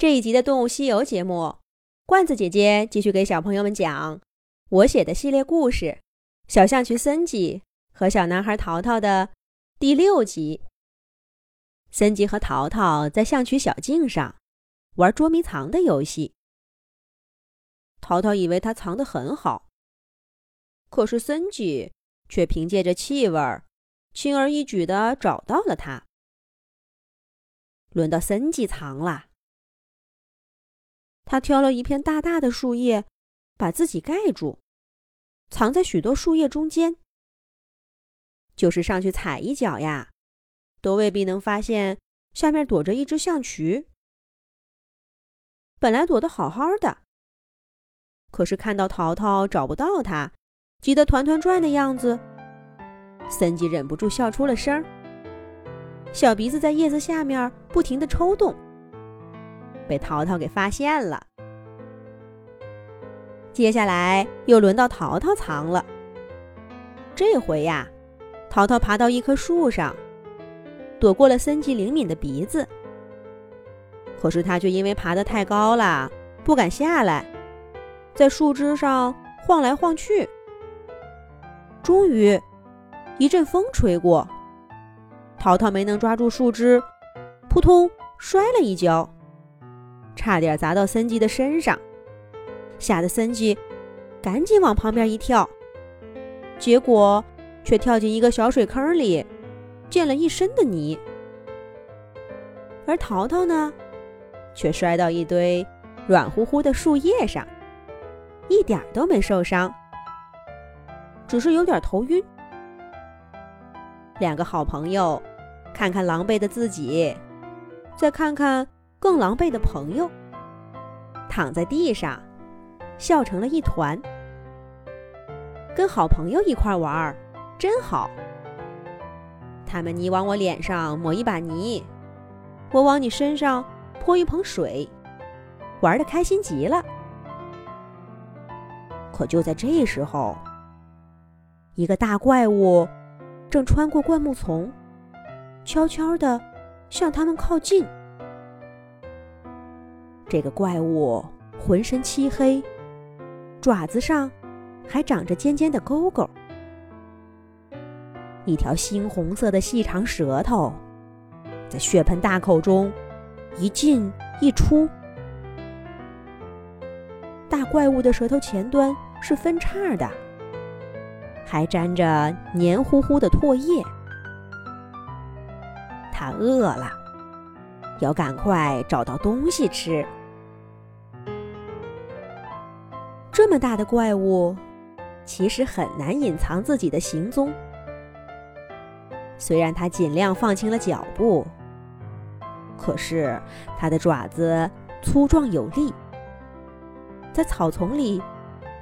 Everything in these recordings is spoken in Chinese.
这一集的《动物西游》节目，罐子姐姐继续给小朋友们讲我写的系列故事《小象群森吉和小男孩淘淘》的第六集。森吉和淘淘在象群小径上玩捉迷藏的游戏。淘淘以为他藏得很好，可是森吉却凭借着气味，轻而易举地找到了他。轮到森吉藏了。他挑了一片大大的树叶，把自己盖住，藏在许多树叶中间。就是上去踩一脚呀，都未必能发现下面躲着一只象群。本来躲得好好的，可是看到淘淘找不到他，急得团团转的样子，森吉忍不住笑出了声小鼻子在叶子下面不停的抽动。被淘淘给发现了。接下来又轮到淘淘藏了。这回呀，淘淘爬到一棵树上，躲过了森吉灵敏的鼻子。可是他却因为爬得太高了，不敢下来，在树枝上晃来晃去。终于，一阵风吹过，淘淘没能抓住树枝，扑通摔了一跤。差点砸到森吉的身上，吓得森吉赶紧往旁边一跳，结果却跳进一个小水坑里，溅了一身的泥。而淘淘呢，却摔到一堆软乎乎的树叶上，一点都没受伤，只是有点头晕。两个好朋友看看狼狈的自己，再看看。更狼狈的朋友躺在地上，笑成了一团。跟好朋友一块玩儿真好。他们你往我脸上抹一把泥，我往你身上泼一盆水，玩的开心极了。可就在这时候，一个大怪物正穿过灌木丛，悄悄地向他们靠近。这个怪物浑身漆黑，爪子上还长着尖尖的钩钩，一条猩红色的细长舌头在血盆大口中一进一出。大怪物的舌头前端是分叉的，还沾着黏糊糊的唾液。它饿了，要赶快找到东西吃。这么大的怪物，其实很难隐藏自己的行踪。虽然它尽量放轻了脚步，可是它的爪子粗壮有力，在草丛里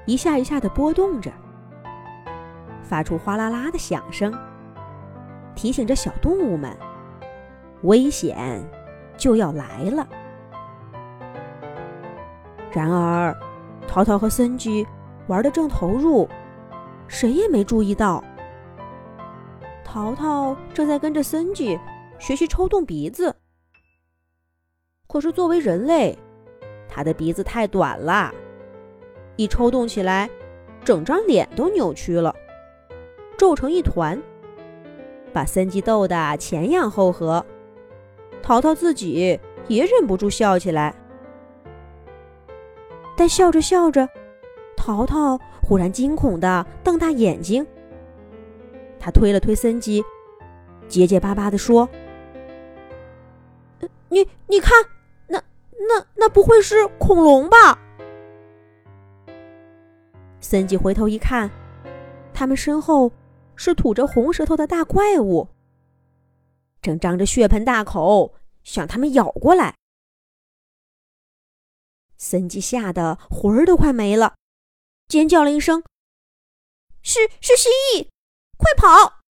一下一下的拨动着，发出哗啦啦的响声，提醒着小动物们，危险就要来了。然而。淘淘和森吉玩的正投入，谁也没注意到，淘淘正在跟着森吉学习抽动鼻子。可是作为人类，他的鼻子太短了，一抽动起来，整张脸都扭曲了，皱成一团，把森吉逗得前仰后合。淘淘自己也忍不住笑起来。但笑着笑着，淘淘忽然惊恐的瞪大眼睛。他推了推森吉，结结巴巴地说：“你你看，那那那不会是恐龙吧？”森吉回头一看，他们身后是吐着红舌头的大怪物，正张着血盆大口向他们咬过来。森吉吓得魂儿都快没了，尖叫了一声：“是是蜥蜴，快跑！”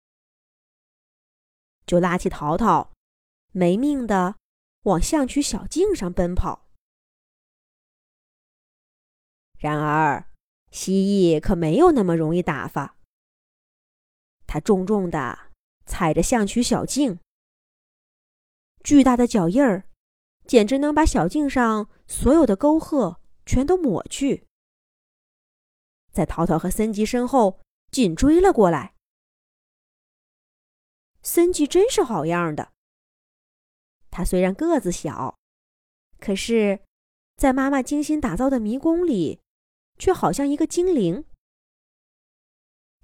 就拉起淘淘，没命的往象曲小径上奔跑。然而，蜥蜴可没有那么容易打发。它重重的踩着象曲小径，巨大的脚印儿简直能把小径上所有的沟壑全都抹去。在淘淘和森吉身后紧追了过来。森吉真是好样的。他虽然个子小，可是，在妈妈精心打造的迷宫里，却好像一个精灵。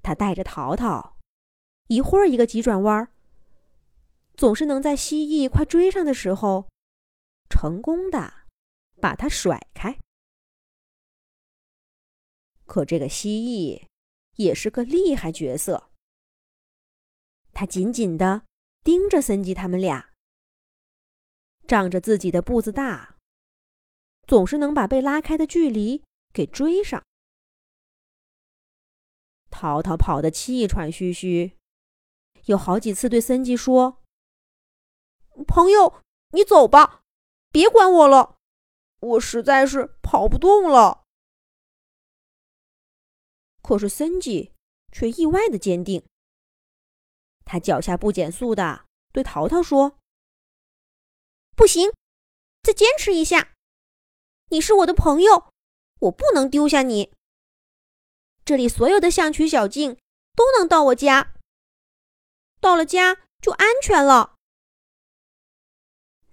他带着淘淘，一会儿一个急转弯，总是能在蜥蜴快追上的时候，成功的把它甩开。可这个蜥蜴也是个厉害角色，他紧紧的盯着森吉他们俩，仗着自己的步子大，总是能把被拉开的距离给追上。淘淘跑得气喘吁吁，有好几次对森吉说：“朋友，你走吧，别管我了，我实在是跑不动了。”可是森吉却意外的坚定，他脚下不减速的对淘淘说：“不行，再坚持一下，你是我的朋友，我不能丢下你。”这里所有的象曲小径都能到我家，到了家就安全了。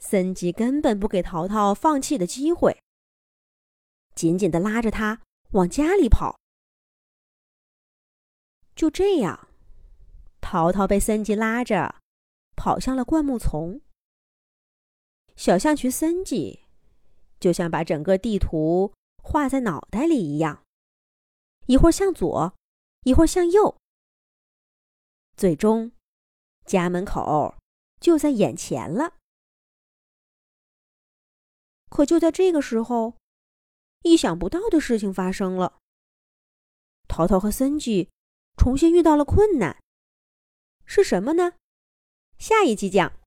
森吉根本不给淘淘放弃的机会，紧紧的拉着他往家里跑。就这样，淘淘被森吉拉着跑向了灌木丛。小象群森吉就像把整个地图画在脑袋里一样。一会儿向左，一会儿向右，最终，家门口就在眼前了。可就在这个时候，意想不到的事情发生了。淘淘和森吉重新遇到了困难，是什么呢？下一集讲。